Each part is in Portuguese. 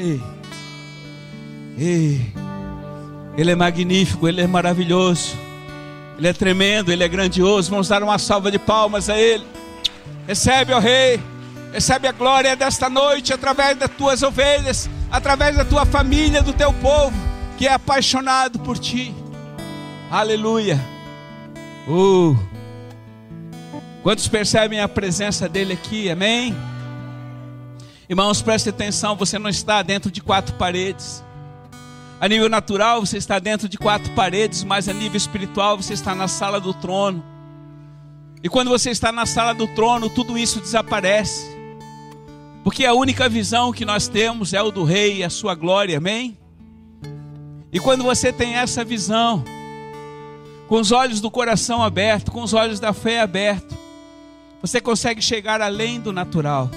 Ei. Ei. Ele é magnífico, ele é maravilhoso. Ele é tremendo, ele é grandioso. Vamos dar uma salva de palmas a ele. Recebe, ó Rei. Recebe a glória desta noite através das tuas ovelhas, através da tua família, do teu povo, que é apaixonado por ti. Aleluia. Uh. Quantos percebem a presença dele aqui? Amém? Irmãos, preste atenção, você não está dentro de quatro paredes. A nível natural, você está dentro de quatro paredes, mas a nível espiritual, você está na sala do trono. E quando você está na sala do trono, tudo isso desaparece. Porque a única visão que nós temos é o do rei e a sua glória, amém? E quando você tem essa visão, com os olhos do coração aberto, com os olhos da fé aberto, você consegue chegar além do natural.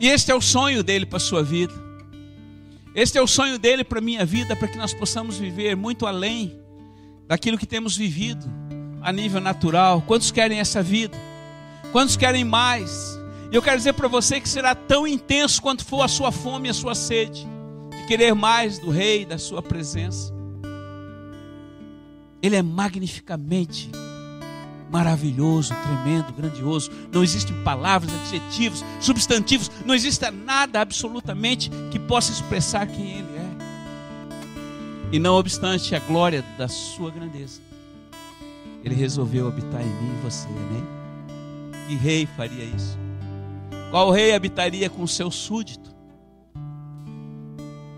E este é o sonho dele para a sua vida. Este é o sonho dele para a minha vida, para que nós possamos viver muito além daquilo que temos vivido a nível natural. Quantos querem essa vida? Quantos querem mais? E eu quero dizer para você que será tão intenso quanto for a sua fome e a sua sede, de querer mais do Rei, da sua presença. Ele é magnificamente maravilhoso, tremendo, grandioso. Não existem palavras, adjetivos, substantivos, não existe nada absolutamente que possa expressar quem Ele é. E não obstante a glória da Sua grandeza, Ele resolveu habitar em mim e você, amém? Que rei faria isso? Qual rei habitaria com seu súdito?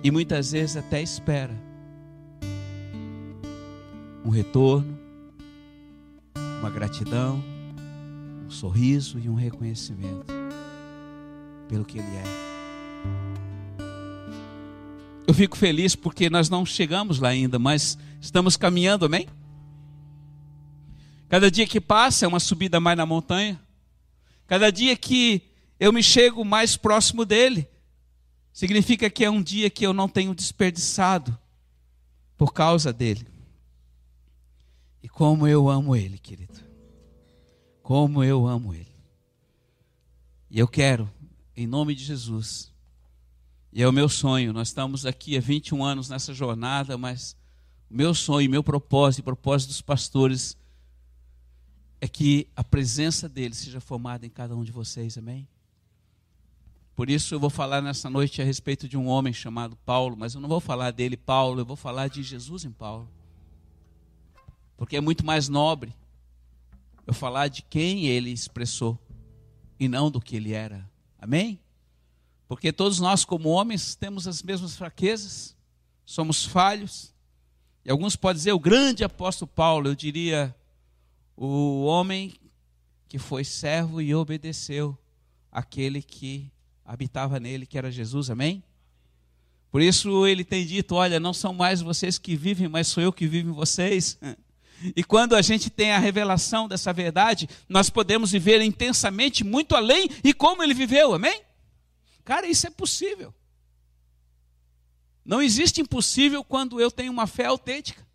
E muitas vezes até espera um retorno, uma gratidão, um sorriso e um reconhecimento pelo que Ele é. Eu fico feliz porque nós não chegamos lá ainda, mas estamos caminhando, amém? Cada dia que passa é uma subida mais na montanha. Cada dia que eu me chego mais próximo dele, significa que é um dia que eu não tenho desperdiçado por causa dele. E como eu amo Ele, querido. Como eu amo Ele. E eu quero, em nome de Jesus, e é o meu sonho, nós estamos aqui há 21 anos nessa jornada, mas o meu sonho, meu propósito, e propósito dos pastores, é que a presença dele seja formada em cada um de vocês, amém? Por isso eu vou falar nessa noite a respeito de um homem chamado Paulo, mas eu não vou falar dele, Paulo, eu vou falar de Jesus em Paulo porque é muito mais nobre eu falar de quem ele expressou e não do que ele era. Amém? Porque todos nós, como homens, temos as mesmas fraquezas, somos falhos. E alguns podem dizer, o grande apóstolo Paulo, eu diria, o homem que foi servo e obedeceu aquele que habitava nele, que era Jesus, amém? Por isso ele tem dito: Olha, não são mais vocês que vivem, mas sou eu que vivo em vocês. E quando a gente tem a revelação dessa verdade, nós podemos viver intensamente, muito além e como ele viveu, amém? Cara, isso é possível. Não existe impossível quando eu tenho uma fé autêntica.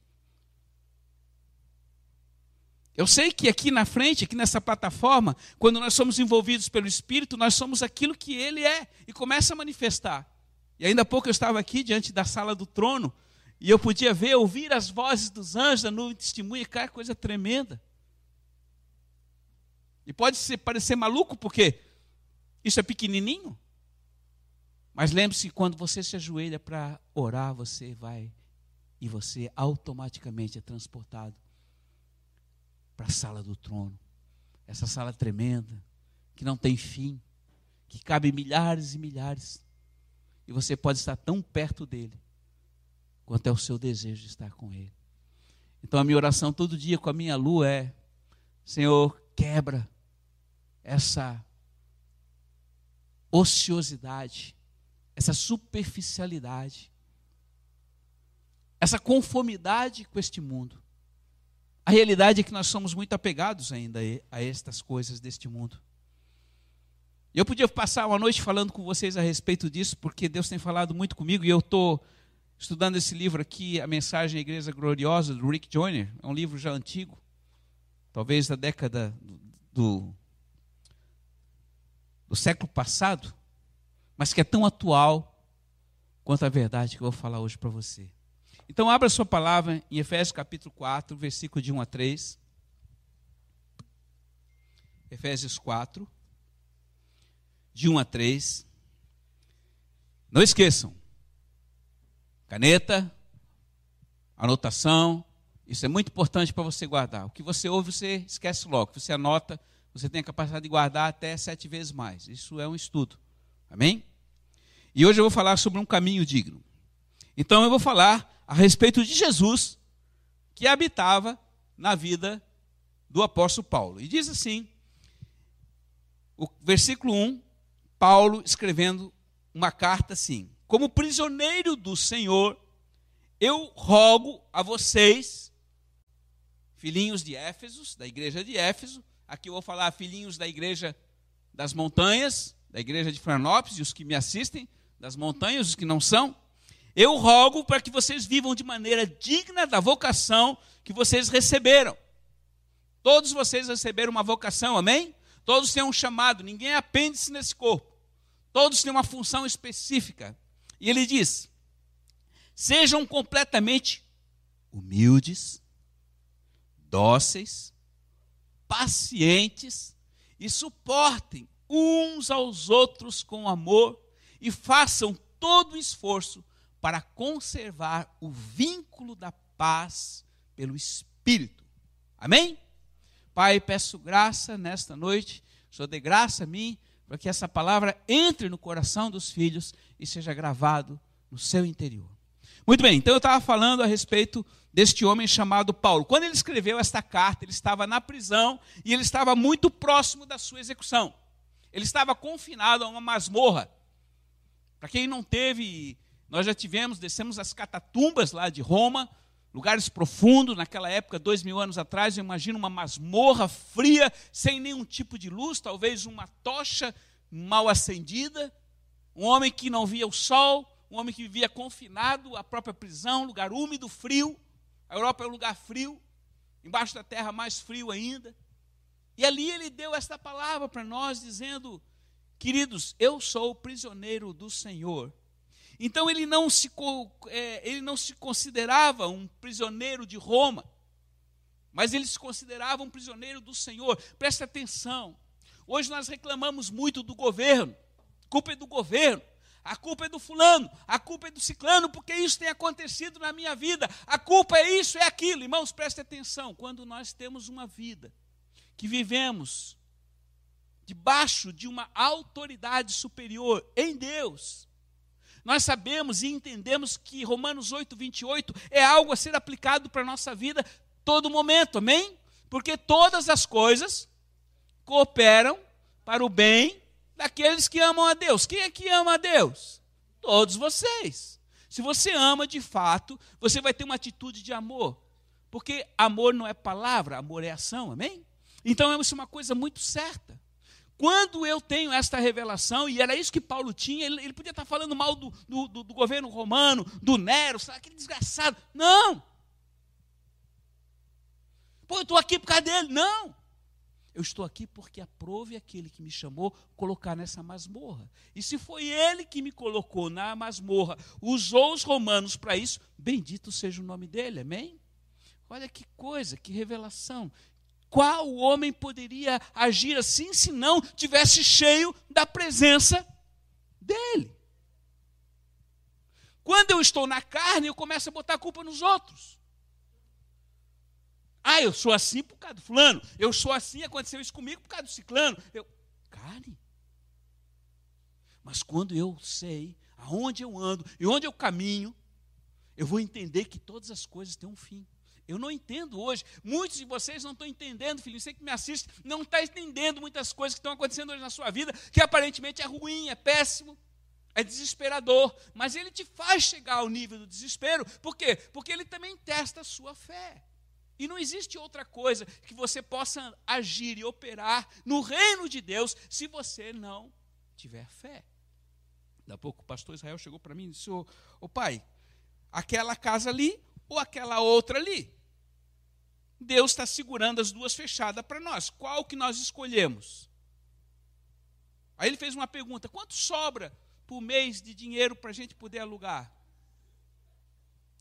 Eu sei que aqui na frente, aqui nessa plataforma, quando nós somos envolvidos pelo Espírito, nós somos aquilo que Ele é e começa a manifestar. E ainda há pouco eu estava aqui diante da sala do trono, e eu podia ver, ouvir as vozes dos anjos da nuvem testemunha, cara, coisa tremenda. E pode parecer maluco, porque isso é pequenininho. Mas lembre-se, quando você se ajoelha para orar, você vai e você automaticamente é transportado para a sala do trono. Essa sala tremenda, que não tem fim, que cabe milhares e milhares. E você pode estar tão perto dele quanto é o seu desejo de estar com Ele. Então a minha oração todo dia com a minha lua é: Senhor, quebra essa ociosidade, essa superficialidade, essa conformidade com este mundo. A realidade é que nós somos muito apegados ainda a estas coisas deste mundo. Eu podia passar uma noite falando com vocês a respeito disso, porque Deus tem falado muito comigo e eu estou estudando esse livro aqui, A Mensagem à Igreja Gloriosa, do Rick Joyner. É um livro já antigo, talvez da década do, do século passado. mas que é tão atual quanto a verdade que eu vou falar hoje para você. Então, abra sua palavra em Efésios capítulo 4, versículo de 1 a 3. Efésios 4, de 1 a 3. Não esqueçam, caneta, anotação, isso é muito importante para você guardar. O que você ouve, você esquece logo. Você anota, você tem a capacidade de guardar até sete vezes mais. Isso é um estudo. Amém? E hoje eu vou falar sobre um caminho digno. Então eu vou falar a respeito de Jesus, que habitava na vida do apóstolo Paulo. E diz assim, o versículo 1, Paulo escrevendo uma carta assim: Como prisioneiro do Senhor, eu rogo a vocês, filhinhos de Éfeso, da igreja de Éfeso, aqui eu vou falar filhinhos da igreja das montanhas, da igreja de Florianópolis, e os que me assistem, das montanhas, os que não são, eu rogo para que vocês vivam de maneira digna da vocação que vocês receberam. Todos vocês receberam uma vocação, amém? Todos têm um chamado, ninguém é apêndice nesse corpo. Todos têm uma função específica. E ele diz: sejam completamente humildes, dóceis, pacientes e suportem uns aos outros com amor e façam todo o esforço para conservar o vínculo da paz pelo Espírito. Amém? Pai, peço graça nesta noite, só dê graça a mim para que essa palavra entre no coração dos filhos e seja gravado no seu interior. Muito bem, então eu estava falando a respeito deste homem chamado Paulo. Quando ele escreveu esta carta, ele estava na prisão e ele estava muito próximo da sua execução. Ele estava confinado a uma masmorra. Para quem não teve, nós já tivemos, descemos as catatumbas lá de Roma, lugares profundos, naquela época, dois mil anos atrás, eu imagino uma masmorra fria, sem nenhum tipo de luz, talvez uma tocha mal acendida, um homem que não via o sol, um homem que vivia confinado à própria prisão, lugar úmido, frio. A Europa é um lugar frio, embaixo da terra mais frio ainda. E ali ele deu esta palavra para nós, dizendo: Queridos, eu sou prisioneiro do Senhor então ele não se, é, ele não se considerava um prisioneiro de Roma, mas ele se considerava um prisioneiro do Senhor. Presta atenção. Hoje nós reclamamos muito do governo. Culpa é do governo. A culpa é do fulano, a culpa é do ciclano, porque isso tem acontecido na minha vida. A culpa é isso, é aquilo. Irmãos, preste atenção. Quando nós temos uma vida que vivemos debaixo de uma autoridade superior em Deus, nós sabemos e entendemos que Romanos 8, 28 é algo a ser aplicado para a nossa vida todo momento, amém? Porque todas as coisas cooperam para o bem daqueles que amam a Deus. Quem é que ama a Deus? Todos vocês. Se você ama de fato, você vai ter uma atitude de amor. Porque amor não é palavra, amor é ação, amém? Então, é uma coisa muito certa. Quando eu tenho esta revelação, e era isso que Paulo tinha, ele, ele podia estar falando mal do, do, do, do governo romano, do Nero, sabe, aquele desgraçado. Não! Pô, eu estou aqui por causa dele. Não! Eu estou aqui porque aprove aquele que me chamou colocar nessa masmorra. E se foi ele que me colocou na masmorra, usou os romanos para isso, bendito seja o nome dele, amém? Olha que coisa, que revelação. Qual homem poderia agir assim se não tivesse cheio da presença dele? Quando eu estou na carne, eu começo a botar a culpa nos outros. Ah, eu sou assim por causa do fulano. Eu sou assim, aconteceu isso comigo por causa do ciclano. Eu, carne. Mas quando eu sei aonde eu ando e onde eu caminho, eu vou entender que todas as coisas têm um fim. Eu não entendo hoje. Muitos de vocês não estão entendendo, filho. Você que me assiste não está entendendo muitas coisas que estão acontecendo hoje na sua vida, que aparentemente é ruim, é péssimo, é desesperador. Mas ele te faz chegar ao nível do desespero. Por quê? Porque ele também testa a sua fé. E não existe outra coisa que você possa agir e operar no reino de Deus se você não tiver fé. Daqui a pouco o pastor Israel chegou para mim e disse: Ô oh, pai, aquela casa ali ou aquela outra ali? Deus está segurando as duas fechadas para nós. Qual que nós escolhemos? Aí ele fez uma pergunta: quanto sobra por mês de dinheiro para a gente poder alugar?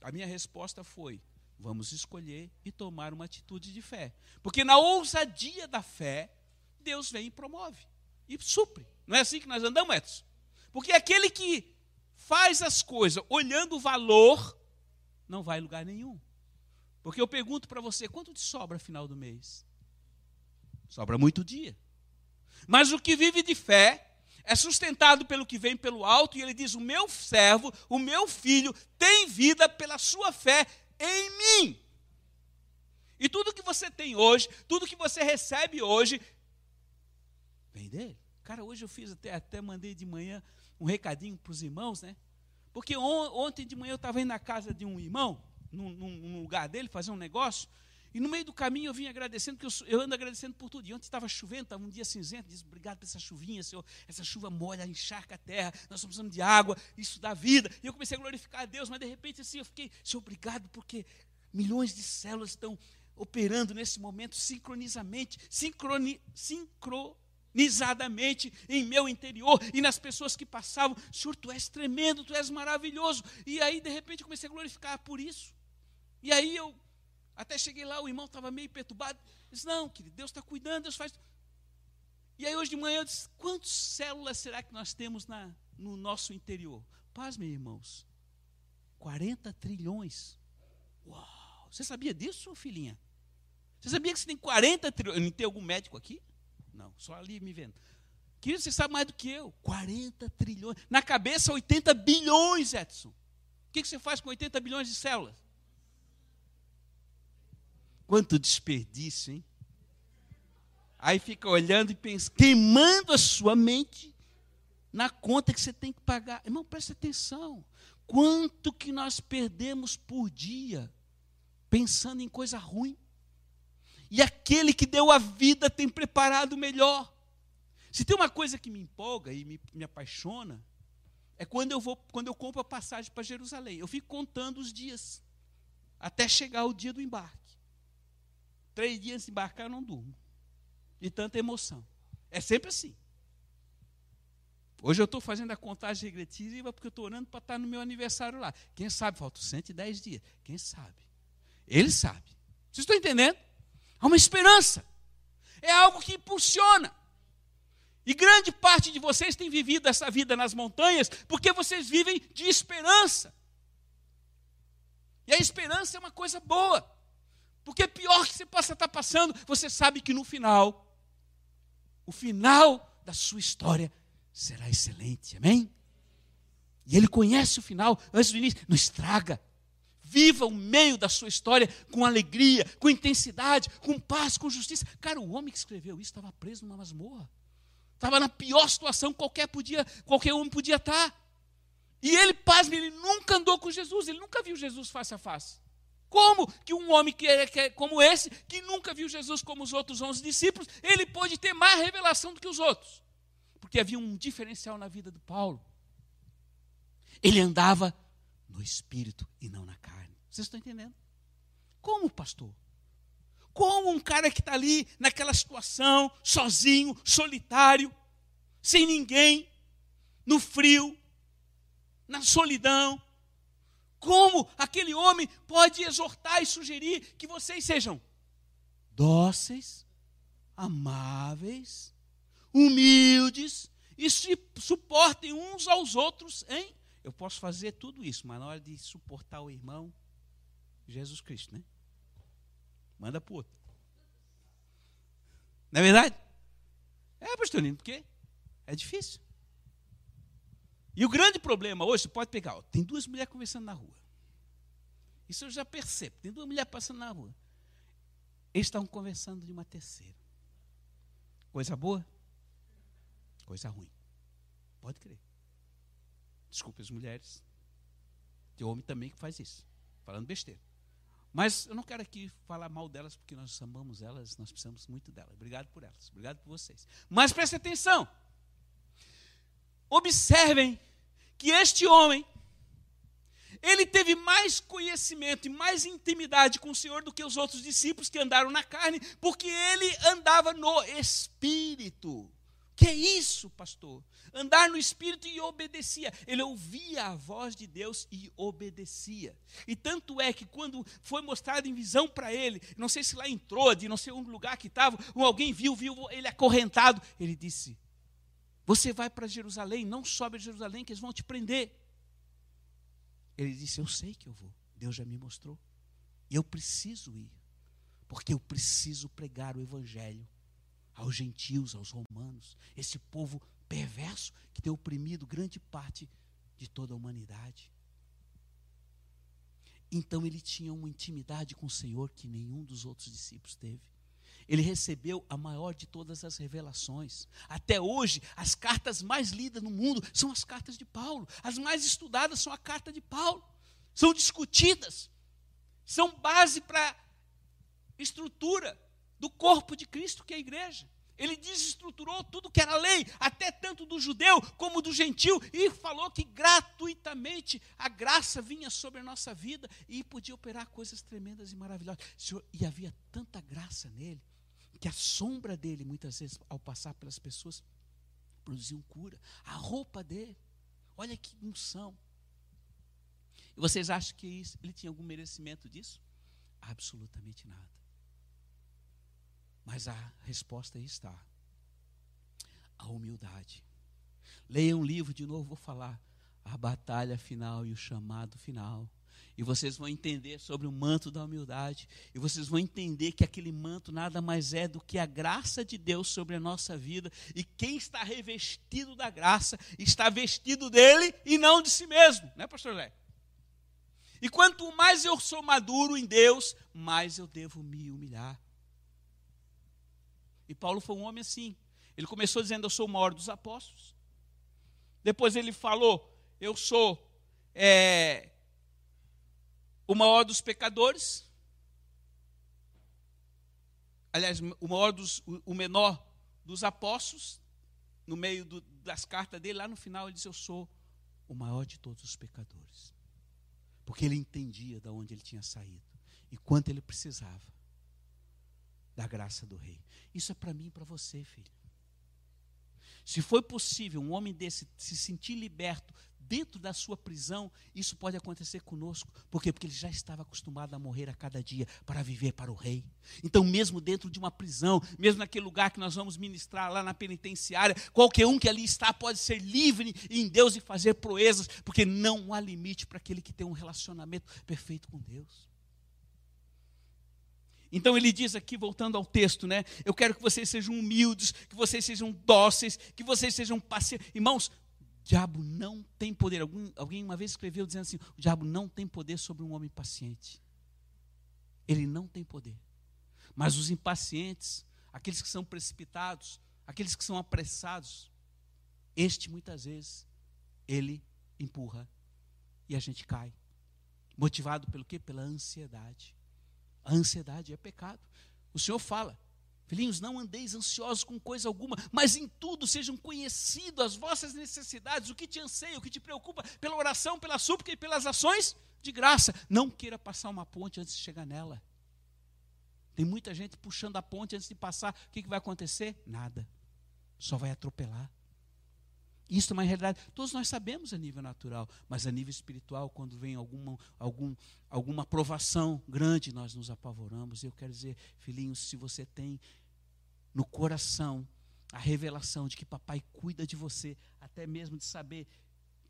A minha resposta foi: vamos escolher e tomar uma atitude de fé. Porque na ousadia da fé, Deus vem e promove e supre. Não é assim que nós andamos, Edson? Porque aquele que faz as coisas olhando o valor, não vai em lugar nenhum. Porque eu pergunto para você, quanto te sobra final do mês? Sobra muito dia. Mas o que vive de fé é sustentado pelo que vem pelo alto, e ele diz: O meu servo, o meu filho, tem vida pela sua fé em mim. E tudo que você tem hoje, tudo que você recebe hoje, vem dele. Cara, hoje eu fiz até, até mandei de manhã um recadinho para os irmãos, né? Porque on, ontem de manhã eu estava indo na casa de um irmão, num, num, lugar dele, fazer um negócio, e no meio do caminho eu vim agradecendo, porque eu, ando agradecendo por tudo. E ontem estava chovendo, estava um dia cinzento, disse, obrigado por essa chuvinha, Senhor. Essa chuva molha, encharca a terra, nós estamos de água, isso dá vida. E eu comecei a glorificar a Deus, mas de repente assim eu fiquei, Senhor, obrigado, porque milhões de células estão operando nesse momento sincronizamente, sincroni, sincronizadamente em meu interior e nas pessoas que passavam. Senhor, tu és tremendo, tu és maravilhoso. E aí, de repente, eu comecei a glorificar por isso. E aí eu até cheguei lá, o irmão estava meio perturbado. Disse, não, querido, Deus está cuidando, Deus faz. E aí hoje de manhã eu disse, quantas células será que nós temos na, no nosso interior? Paz, meus irmãos. 40 trilhões. Uau! Você sabia disso, filhinha? Você sabia que você tem 40 trilhões? Não tem algum médico aqui? Não, só ali me vendo. Querido, você sabe mais do que eu. 40 trilhões. Na cabeça, 80 bilhões, Edson. O que você faz com 80 bilhões de células? Quanto desperdício, hein? Aí fica olhando e pensa, queimando a sua mente na conta que você tem que pagar. Irmão, preste atenção. Quanto que nós perdemos por dia pensando em coisa ruim? E aquele que deu a vida tem preparado melhor. Se tem uma coisa que me empolga e me, me apaixona, é quando eu vou, quando eu compro a passagem para Jerusalém. Eu fico contando os dias até chegar o dia do embarque. Três dias se embarcar, eu não durmo. De tanta emoção. É sempre assim. Hoje eu estou fazendo a contagem regressiva porque eu estou orando para estar no meu aniversário lá. Quem sabe, faltam 110 dias. Quem sabe? Ele sabe. Vocês estão entendendo? Há uma esperança. É algo que impulsiona. E grande parte de vocês tem vivido essa vida nas montanhas porque vocês vivem de esperança. E a esperança é uma coisa boa. Porque pior que você possa estar passando, você sabe que no final, o final da sua história será excelente. Amém? E ele conhece o final antes do início. Não estraga. Viva o meio da sua história com alegria, com intensidade, com paz, com justiça. Cara, o homem que escreveu isso estava preso numa masmorra. Estava na pior situação que qualquer, podia, qualquer homem podia estar. E ele, pasme, ele nunca andou com Jesus, ele nunca viu Jesus face a face. Como que um homem que é, que é, como esse, que nunca viu Jesus como os outros onze discípulos, ele pode ter mais revelação do que os outros? Porque havia um diferencial na vida do Paulo. Ele andava no espírito e não na carne. Vocês estão entendendo? Como, pastor? Como um cara que está ali naquela situação, sozinho, solitário, sem ninguém, no frio, na solidão, como aquele homem pode exortar e sugerir que vocês sejam dóceis, amáveis, humildes e se suportem uns aos outros, hein? Eu posso fazer tudo isso, mas na hora de suportar o irmão, Jesus Cristo, né? Manda para outro. Não é verdade? É, pastor Lino, porque é difícil. E o grande problema hoje, você pode pegar, ó, tem duas mulheres conversando na rua. Isso eu já percebo. Tem duas mulheres passando na rua. Eles estavam conversando de uma terceira. Coisa boa? Coisa ruim. Pode crer. Desculpe as mulheres. Tem homem também que faz isso. Falando besteira. Mas eu não quero aqui falar mal delas, porque nós amamos elas, nós precisamos muito delas. Obrigado por elas, obrigado por vocês. Mas preste atenção. Observem que este homem, ele teve mais conhecimento e mais intimidade com o Senhor do que os outros discípulos que andaram na carne, porque ele andava no Espírito. Que é isso, pastor? Andar no Espírito e obedecia. Ele ouvia a voz de Deus e obedecia. E tanto é que quando foi mostrado em visão para ele, não sei se lá entrou, de não sei um lugar que estava, ou alguém viu, viu ele acorrentado, ele disse: Você vai para Jerusalém, não sobe a Jerusalém, que eles vão te prender. Ele disse: Eu sei que eu vou. Deus já me mostrou. E eu preciso ir, porque eu preciso pregar o Evangelho aos gentios, aos romanos, esse povo perverso que tem oprimido grande parte de toda a humanidade. Então ele tinha uma intimidade com o Senhor que nenhum dos outros discípulos teve. Ele recebeu a maior de todas as revelações. Até hoje, as cartas mais lidas no mundo são as cartas de Paulo. As mais estudadas são a carta de Paulo. São discutidas. São base para estrutura do corpo de Cristo, que é a igreja. Ele desestruturou tudo que era lei, até tanto do judeu como do gentil, e falou que gratuitamente a graça vinha sobre a nossa vida e podia operar coisas tremendas e maravilhosas. Senhor, e havia tanta graça nele, que a sombra dele, muitas vezes, ao passar pelas pessoas, produziam cura. A roupa dele, olha que unção. E vocês acham que isso, ele tinha algum merecimento disso? Absolutamente nada. Mas a resposta está. A humildade. Leia um livro, de novo vou falar. A batalha final e o chamado final. E vocês vão entender sobre o manto da humildade. E vocês vão entender que aquele manto nada mais é do que a graça de Deus sobre a nossa vida. E quem está revestido da graça está vestido dele e não de si mesmo. Né, pastor Lé? E quanto mais eu sou maduro em Deus, mais eu devo me humilhar. E Paulo foi um homem assim. Ele começou dizendo: Eu sou o maior dos apóstolos. Depois ele falou: Eu sou é, o maior dos pecadores. Aliás, o maior dos, o menor dos apóstolos. No meio do, das cartas dele, lá no final, ele disse: Eu sou o maior de todos os pecadores. Porque ele entendia de onde ele tinha saído e quanto ele precisava da graça do rei. Isso é para mim e para você, filho. Se foi possível um homem desse se sentir liberto dentro da sua prisão, isso pode acontecer conosco. Por quê? Porque ele já estava acostumado a morrer a cada dia para viver para o rei. Então, mesmo dentro de uma prisão, mesmo naquele lugar que nós vamos ministrar lá na penitenciária, qualquer um que ali está pode ser livre em Deus e fazer proezas, porque não há limite para aquele que tem um relacionamento perfeito com Deus. Então ele diz aqui, voltando ao texto, né? Eu quero que vocês sejam humildes, que vocês sejam dóceis, que vocês sejam pacientes. Irmãos, o diabo não tem poder. Algum, alguém uma vez escreveu dizendo assim: o diabo não tem poder sobre um homem paciente. Ele não tem poder. Mas os impacientes, aqueles que são precipitados, aqueles que são apressados, este muitas vezes, ele empurra e a gente cai. Motivado pelo quê? Pela ansiedade. A ansiedade é pecado. O Senhor fala: Filhinhos, não andeis ansiosos com coisa alguma, mas em tudo sejam conhecidas as vossas necessidades, o que te anseia, o que te preocupa, pela oração, pela súplica e pelas ações de graça. Não queira passar uma ponte antes de chegar nela. Tem muita gente puxando a ponte antes de passar. O que, que vai acontecer? Nada. Só vai atropelar. Isso é uma realidade. Todos nós sabemos a nível natural, mas a nível espiritual, quando vem alguma, algum, alguma provação grande, nós nos apavoramos. Eu quero dizer, filhinhos, se você tem no coração a revelação de que papai cuida de você, até mesmo de saber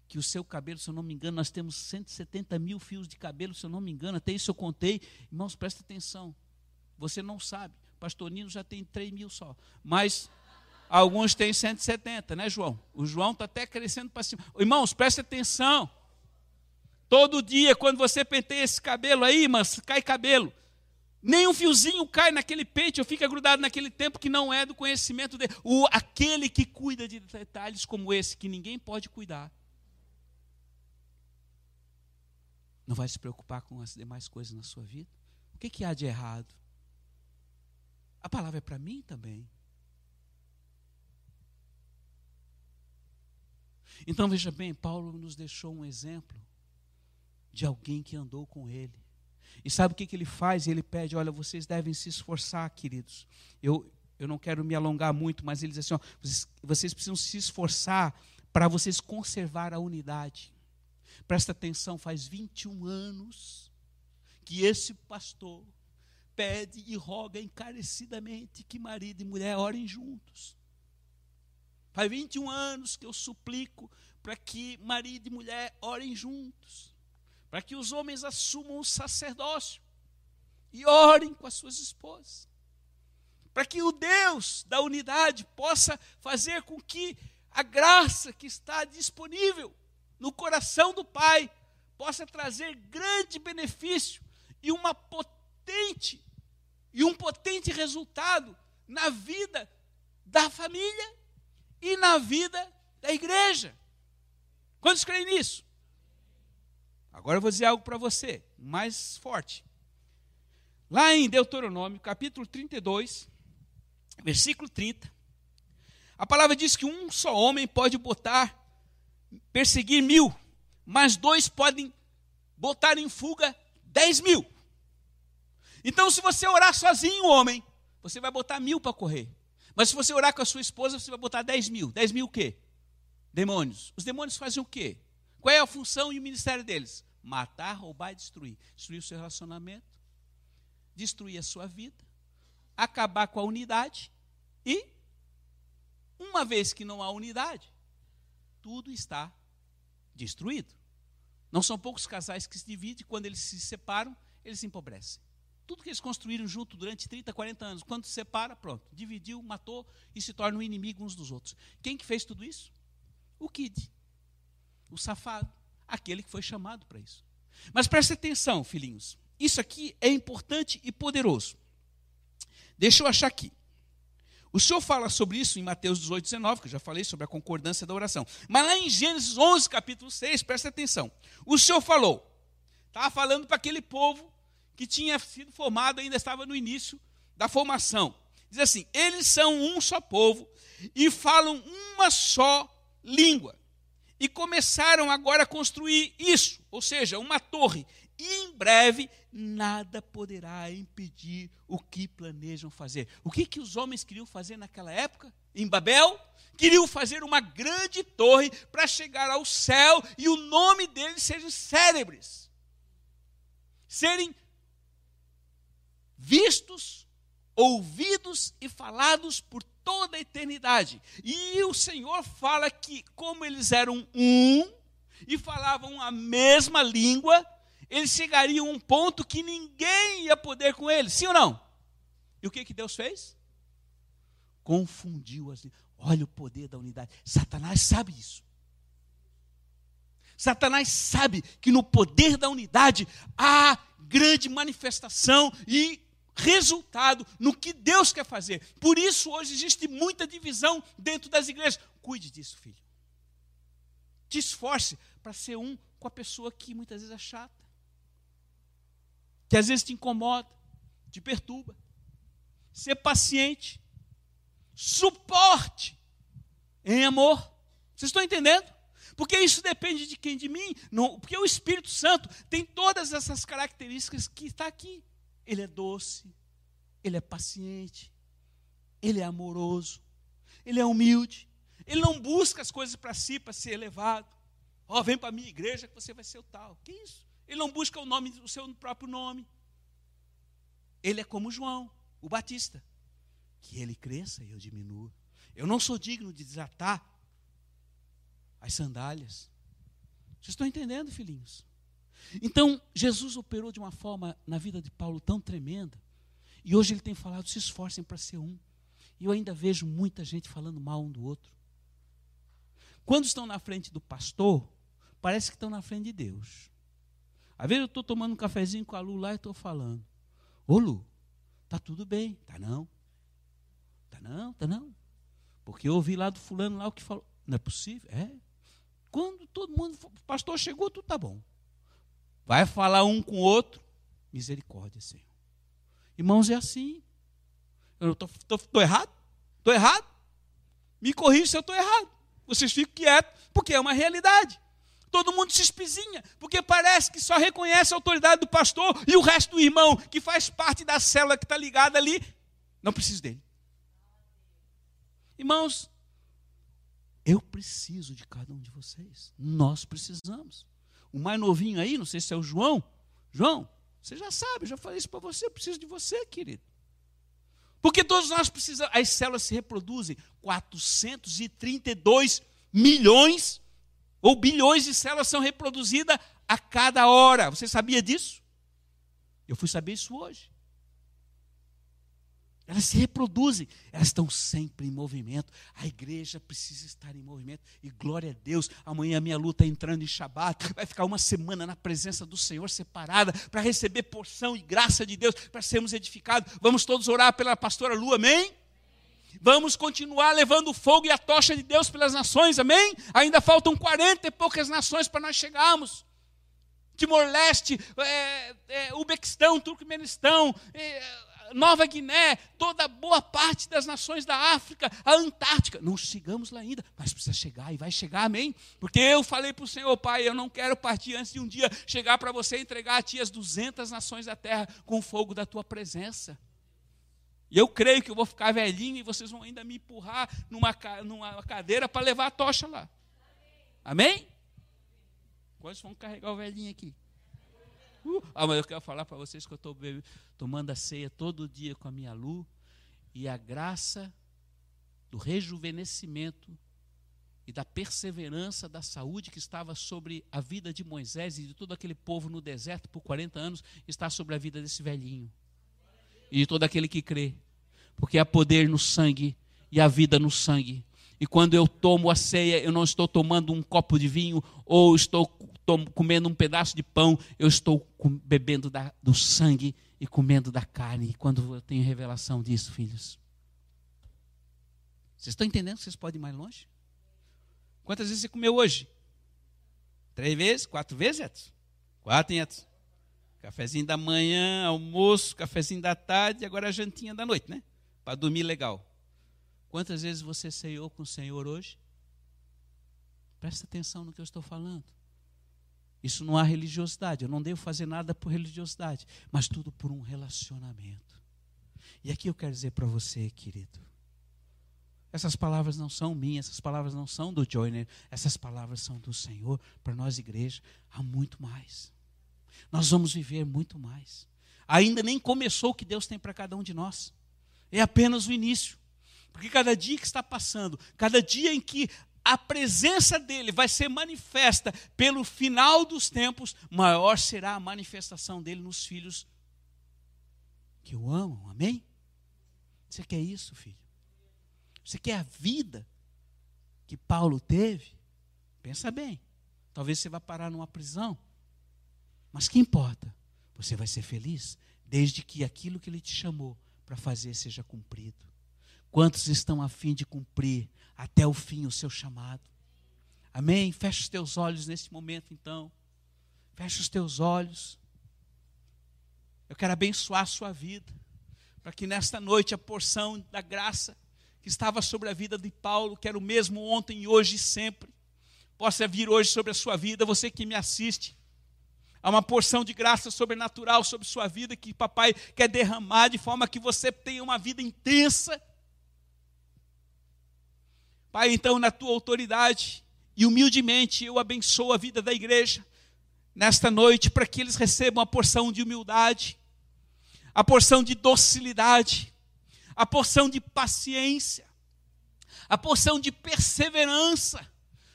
que o seu cabelo, se eu não me engano, nós temos 170 mil fios de cabelo, se eu não me engano, até isso eu contei. Irmãos, presta atenção. Você não sabe. Pastor Nino já tem 3 mil só. Mas Alguns têm 170, né, João? O João está até crescendo para cima. Irmãos, preste atenção. Todo dia, quando você penteia esse cabelo aí, mas cai cabelo. Nem um fiozinho cai naquele pente, ou fica grudado naquele tempo que não é do conhecimento dele. O, aquele que cuida de detalhes como esse, que ninguém pode cuidar. Não vai se preocupar com as demais coisas na sua vida? O que, que há de errado? A palavra é para mim também. Então veja bem, Paulo nos deixou um exemplo de alguém que andou com ele. E sabe o que, que ele faz? Ele pede: olha, vocês devem se esforçar, queridos. Eu, eu não quero me alongar muito, mas ele diz assim: ó, vocês, vocês precisam se esforçar para vocês conservar a unidade. Presta atenção, faz 21 anos que esse pastor pede e roga encarecidamente que marido e mulher orem juntos. Faz 21 anos que eu suplico para que marido e mulher orem juntos, para que os homens assumam o sacerdócio e orem com as suas esposas para que o Deus da unidade possa fazer com que a graça que está disponível no coração do Pai possa trazer grande benefício e uma potente e um potente resultado na vida da família e na vida da igreja. Quantos creem nisso? Agora eu vou dizer algo para você, mais forte. Lá em Deuteronômio, capítulo 32, versículo 30. A palavra diz que um só homem pode botar, perseguir mil, mas dois podem botar em fuga dez mil. Então, se você orar sozinho, homem, você vai botar mil para correr. Mas se você orar com a sua esposa, você vai botar dez mil. Dez mil o quê? Demônios. Os demônios fazem o quê? Qual é a função e o ministério deles? Matar, roubar e destruir. Destruir o seu relacionamento, destruir a sua vida, acabar com a unidade e, uma vez que não há unidade, tudo está destruído. Não são poucos casais que se dividem, quando eles se separam, eles se empobrecem. Tudo que eles construíram junto durante 30, 40 anos, quando se separa, pronto, dividiu, matou e se tornam inimigo uns dos outros. Quem que fez tudo isso? O Kid, o safado, aquele que foi chamado para isso. Mas preste atenção, filhinhos, isso aqui é importante e poderoso. Deixa eu achar aqui. O Senhor fala sobre isso em Mateus 18, 19, que eu já falei sobre a concordância da oração. Mas lá em Gênesis 11, capítulo 6, presta atenção. O Senhor falou, estava falando para aquele povo que tinha sido formado, ainda estava no início da formação. Diz assim: eles são um só povo e falam uma só língua. E começaram agora a construir isso, ou seja, uma torre e em breve nada poderá impedir o que planejam fazer. O que, que os homens queriam fazer naquela época? Em Babel? Queriam fazer uma grande torre para chegar ao céu e o nome deles sejam célebres. Serem vistos, ouvidos e falados por toda a eternidade. E o Senhor fala que, como eles eram um e falavam a mesma língua, eles chegariam a um ponto que ninguém ia poder com eles, sim ou não? E o que, que Deus fez? Confundiu as. Olha o poder da unidade. Satanás sabe isso. Satanás sabe que no poder da unidade há grande manifestação e resultado no que Deus quer fazer. Por isso, hoje existe muita divisão dentro das igrejas. Cuide disso, filho. Te esforce para ser um com a pessoa que muitas vezes é chata que às vezes te incomoda, te perturba. Ser paciente, suporte em amor. Vocês estão entendendo? Porque isso depende de quem? De mim. Não, porque o Espírito Santo tem todas essas características que está aqui. Ele é doce, ele é paciente, ele é amoroso, ele é humilde, ele não busca as coisas para si, para ser elevado. Ó, oh, vem para a minha igreja que você vai ser o tal. Que isso? Ele não busca o nome, o seu próprio nome. Ele é como João, o Batista. Que ele cresça e eu diminua. Eu não sou digno de desatar as sandálias. Vocês estão entendendo, filhinhos? Então, Jesus operou de uma forma na vida de Paulo tão tremenda. E hoje ele tem falado: se esforcem para ser um. E eu ainda vejo muita gente falando mal um do outro. Quando estão na frente do pastor, parece que estão na frente de Deus. Às vezes eu estou tomando um cafezinho com a Lu lá e estou falando. Ô Lu, tá tudo bem. Tá não. Tá não, tá não. Porque eu ouvi lá do fulano lá o que falou. Não é possível? É. Quando todo mundo, o pastor chegou, tudo tá bom. Vai falar um com o outro. Misericórdia, Senhor. Irmãos, é assim. Eu estou errado? Estou errado? Me corrija se eu estou errado. Vocês ficam quietos, porque é uma realidade todo mundo se espizinha, porque parece que só reconhece a autoridade do pastor e o resto do irmão, que faz parte da célula que está ligada ali, não precisa dele. Irmãos, eu preciso de cada um de vocês. Nós precisamos. O mais novinho aí, não sei se é o João. João, você já sabe, eu já falei isso para você, eu preciso de você, querido. Porque todos nós precisamos. As células se reproduzem 432 milhões ou bilhões de células são reproduzidas a cada hora. Você sabia disso? Eu fui saber isso hoje. Elas se reproduzem, elas estão sempre em movimento. A igreja precisa estar em movimento. E glória a Deus, amanhã a minha luta entrando em Shabat, vai ficar uma semana na presença do Senhor separada para receber porção e graça de Deus, para sermos edificados. Vamos todos orar pela pastora Lu, amém? Vamos continuar levando o fogo e a tocha de Deus pelas nações, amém? Ainda faltam 40 e poucas nações para nós chegarmos. Timor-Leste, é, é, Ubequistão, Turcomenistão, é, Nova Guiné, toda boa parte das nações da África, a Antártica. Não chegamos lá ainda, mas precisa chegar e vai chegar, amém? Porque eu falei para o Senhor, Pai, eu não quero partir antes de um dia chegar para você entregar a Ti as 200 nações da terra com o fogo da Tua presença. E eu creio que eu vou ficar velhinho e vocês vão ainda me empurrar numa, numa cadeira para levar a tocha lá. Amém? Quantos vão carregar o velhinho aqui? Uh, ah, mas eu quero falar para vocês que eu estou tomando a ceia todo dia com a minha Lu e a graça do rejuvenescimento e da perseverança da saúde que estava sobre a vida de Moisés e de todo aquele povo no deserto por 40 anos está sobre a vida desse velhinho e de todo aquele que crê, porque há poder no sangue e a vida no sangue. E quando eu tomo a ceia, eu não estou tomando um copo de vinho ou estou comendo um pedaço de pão, eu estou bebendo da, do sangue e comendo da carne. E quando eu tenho revelação disso, filhos. Vocês estão entendendo que vocês podem ir mais longe? Quantas vezes você comeu hoje? Três vezes? Quatro vezes, Edson? Quatro, hein, Edson? Cafezinho da manhã, almoço, cafezinho da tarde, agora a jantinha da noite, né? Para dormir legal. Quantas vezes você ceiou com o Senhor hoje? Presta atenção no que eu estou falando. Isso não há religiosidade. Eu não devo fazer nada por religiosidade, mas tudo por um relacionamento. E aqui eu quero dizer para você, querido, essas palavras não são minhas, essas palavras não são do Joyner, essas palavras são do Senhor para nós, igreja. Há muito mais. Nós vamos viver muito mais. Ainda nem começou o que Deus tem para cada um de nós. É apenas o início. Porque cada dia que está passando, cada dia em que a presença dele vai ser manifesta pelo final dos tempos, maior será a manifestação dele nos filhos que o amam. Amém? Você quer isso, filho? Você quer a vida que Paulo teve? Pensa bem. Talvez você vá parar numa prisão. Mas que importa? Você vai ser feliz desde que aquilo que ele te chamou para fazer seja cumprido. Quantos estão a fim de cumprir até o fim o seu chamado? Amém? Fecha os teus olhos nesse momento, então. Fecha os teus olhos. Eu quero abençoar a sua vida, para que nesta noite a porção da graça que estava sobre a vida de Paulo, que era o mesmo ontem, hoje e sempre, possa vir hoje sobre a sua vida, você que me assiste. Há uma porção de graça sobrenatural sobre sua vida que papai quer derramar de forma que você tenha uma vida intensa. Pai, então, na tua autoridade e humildemente eu abençoo a vida da igreja nesta noite para que eles recebam a porção de humildade, a porção de docilidade, a porção de paciência, a porção de perseverança,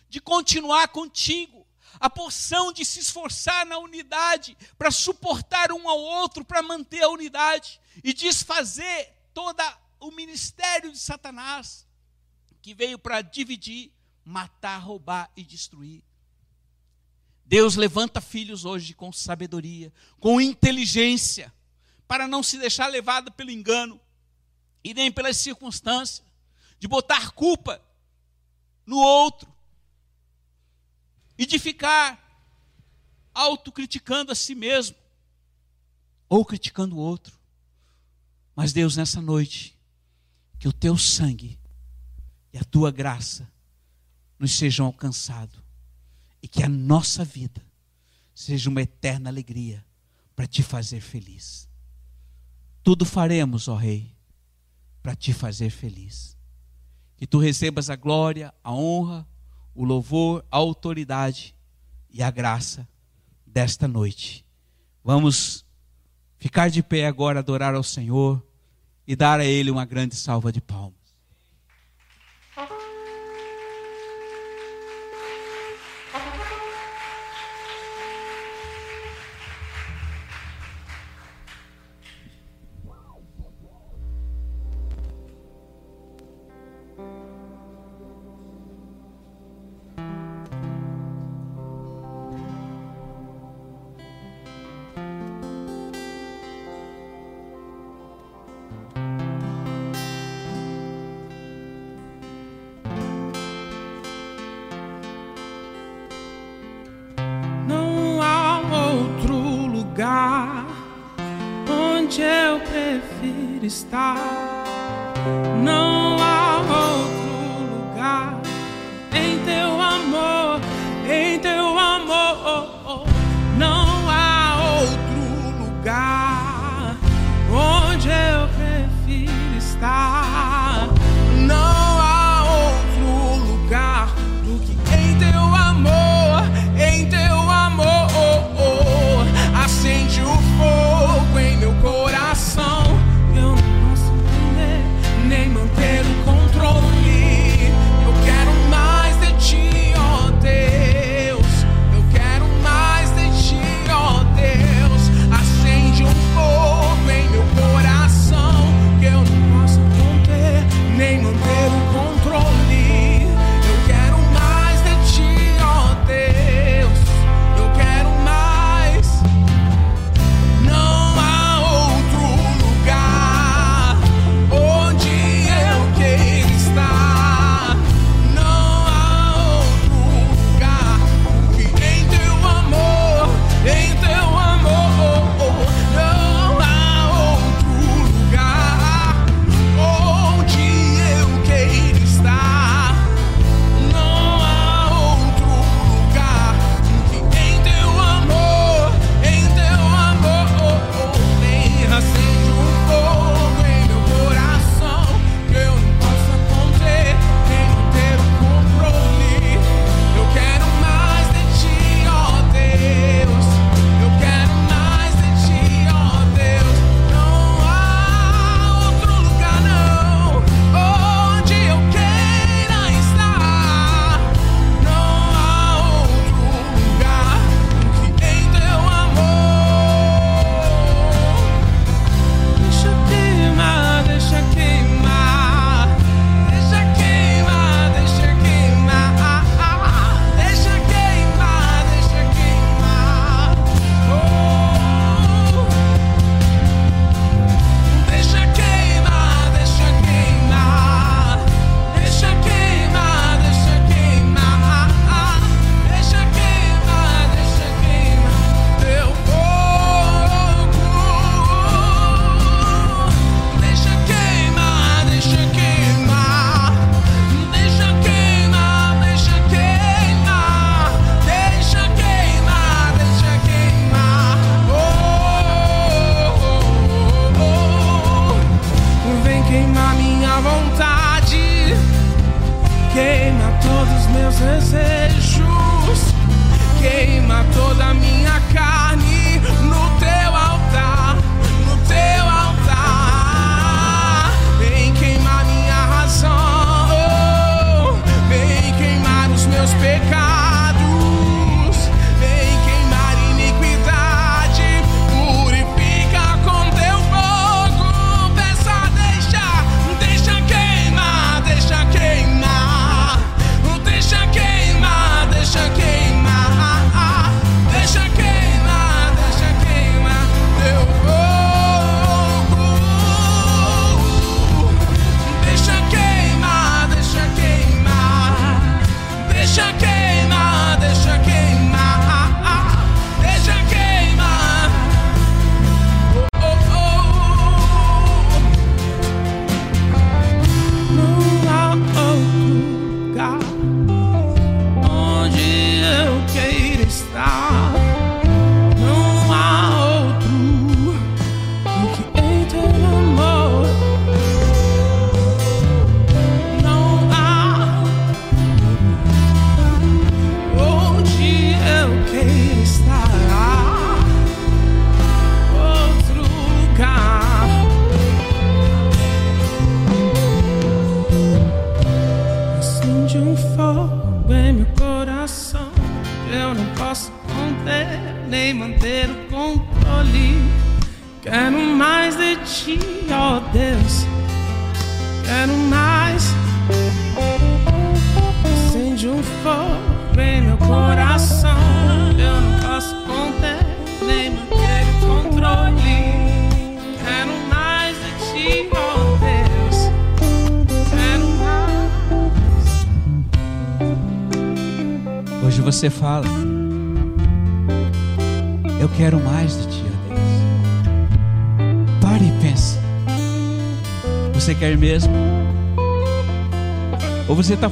de continuar contigo a porção de se esforçar na unidade, para suportar um ao outro, para manter a unidade e desfazer todo o ministério de Satanás, que veio para dividir, matar, roubar e destruir. Deus levanta filhos hoje com sabedoria, com inteligência, para não se deixar levado pelo engano e nem pelas circunstâncias, de botar culpa no outro, e de ficar autocriticando a si mesmo ou criticando o outro. Mas Deus, nessa noite, que o teu sangue e a tua graça nos sejam alcançados e que a nossa vida seja uma eterna alegria para te fazer feliz. Tudo faremos, ó Rei, para te fazer feliz. Que tu recebas a glória, a honra, o louvor, a autoridade e a graça desta noite. Vamos ficar de pé agora, adorar ao Senhor e dar a Ele uma grande salva de palmas. Nem manter.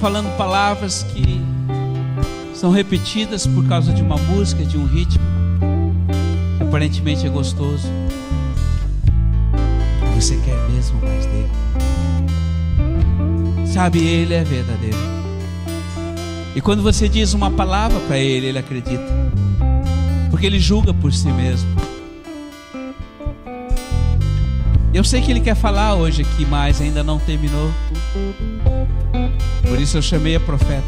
Falando palavras que são repetidas por causa de uma música, de um ritmo, aparentemente é gostoso? Você quer mesmo mais dele? Sabe, ele é verdadeiro. E quando você diz uma palavra para ele, ele acredita. Porque ele julga por si mesmo. Eu sei que ele quer falar hoje aqui, mas ainda não terminou. Por isso eu chamei a profeta.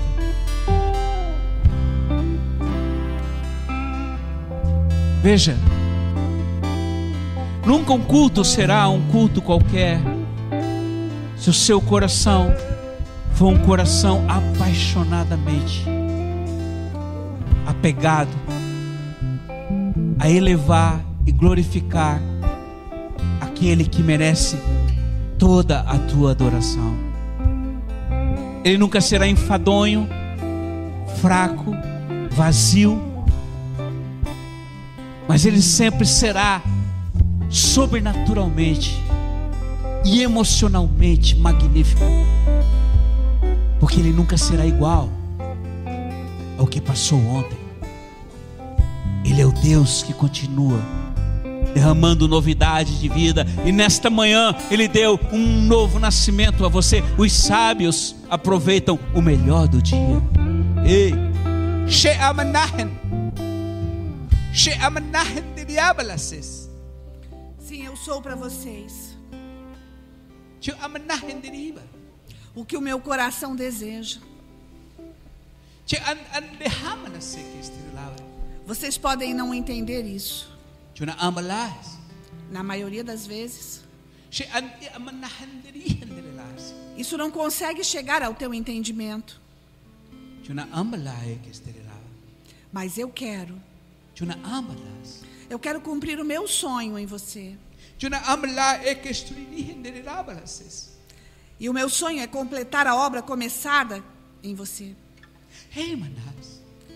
Veja, nunca um culto será um culto qualquer, se o seu coração for um coração apaixonadamente apegado a elevar e glorificar aquele que merece toda a tua adoração. Ele nunca será enfadonho, fraco, vazio, mas ele sempre será sobrenaturalmente e emocionalmente magnífico, porque ele nunca será igual ao que passou ontem. Ele é o Deus que continua derramando novidade de vida, e nesta manhã Ele deu um novo nascimento a você. Os sábios aproveitam o melhor do dia. Ei, Sim, eu sou para vocês o que o meu coração deseja. Vocês podem não entender isso. Na maioria das vezes, isso não consegue chegar ao teu entendimento. Mas eu quero. Eu quero cumprir o meu sonho em você. E o meu sonho é completar a obra começada em você.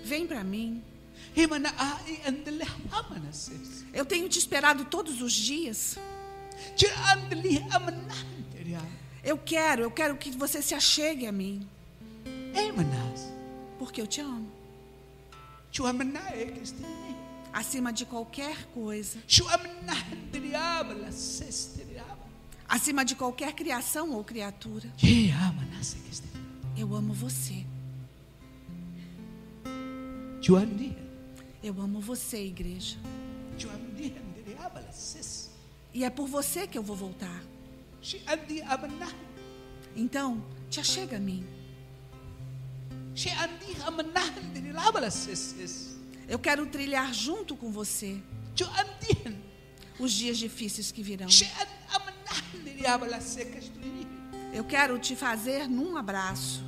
Vem para mim. Eu tenho te esperado todos os dias. Eu quero, eu quero que você se achegue a mim. Porque eu te amo. Acima de qualquer coisa. Acima de qualquer criação ou criatura. Eu amo você. Eu amo você, igreja. E é por você que eu vou voltar. Então, te achega a mim. Eu quero trilhar junto com você os dias difíceis que virão. Eu quero te fazer num abraço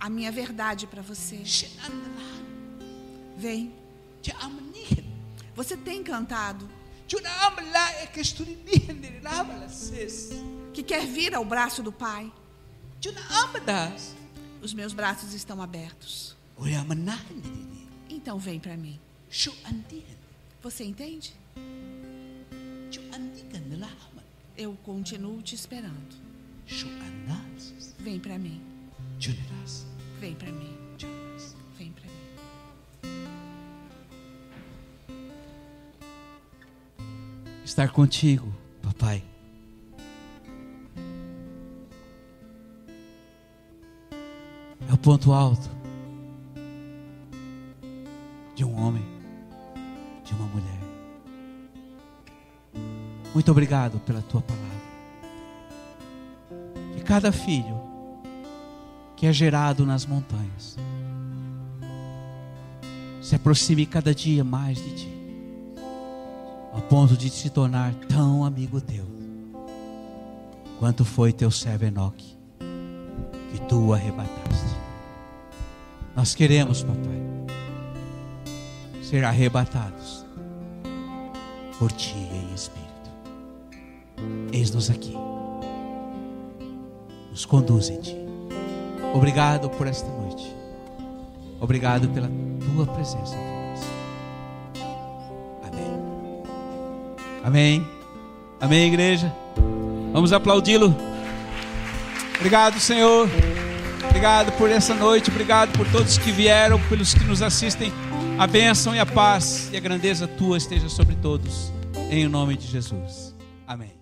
a minha verdade para você. Vem. Você tem cantado que quer vir ao braço do Pai. Os meus braços estão abertos. Então vem para mim. Você entende? Eu continuo te esperando. Vem para mim. Vem para mim. Estar contigo, papai. É o ponto alto de um homem, de uma mulher. Muito obrigado pela tua palavra. Que cada filho que é gerado nas montanhas se aproxime cada dia mais de ti, ao ponto de se tornar tão amigo teu, quanto foi teu servo Enoque, que tu arrebataste. Nós queremos, papai, ser arrebatados por ti em espírito. Eis-nos aqui, nos conduz em ti. Obrigado por esta noite. Obrigado pela tua presença Amém. Amém, igreja. Vamos aplaudi-lo. Obrigado, Senhor. Obrigado por essa noite. Obrigado por todos que vieram, pelos que nos assistem. A bênção e a paz e a grandeza tua esteja sobre todos. Em nome de Jesus. Amém.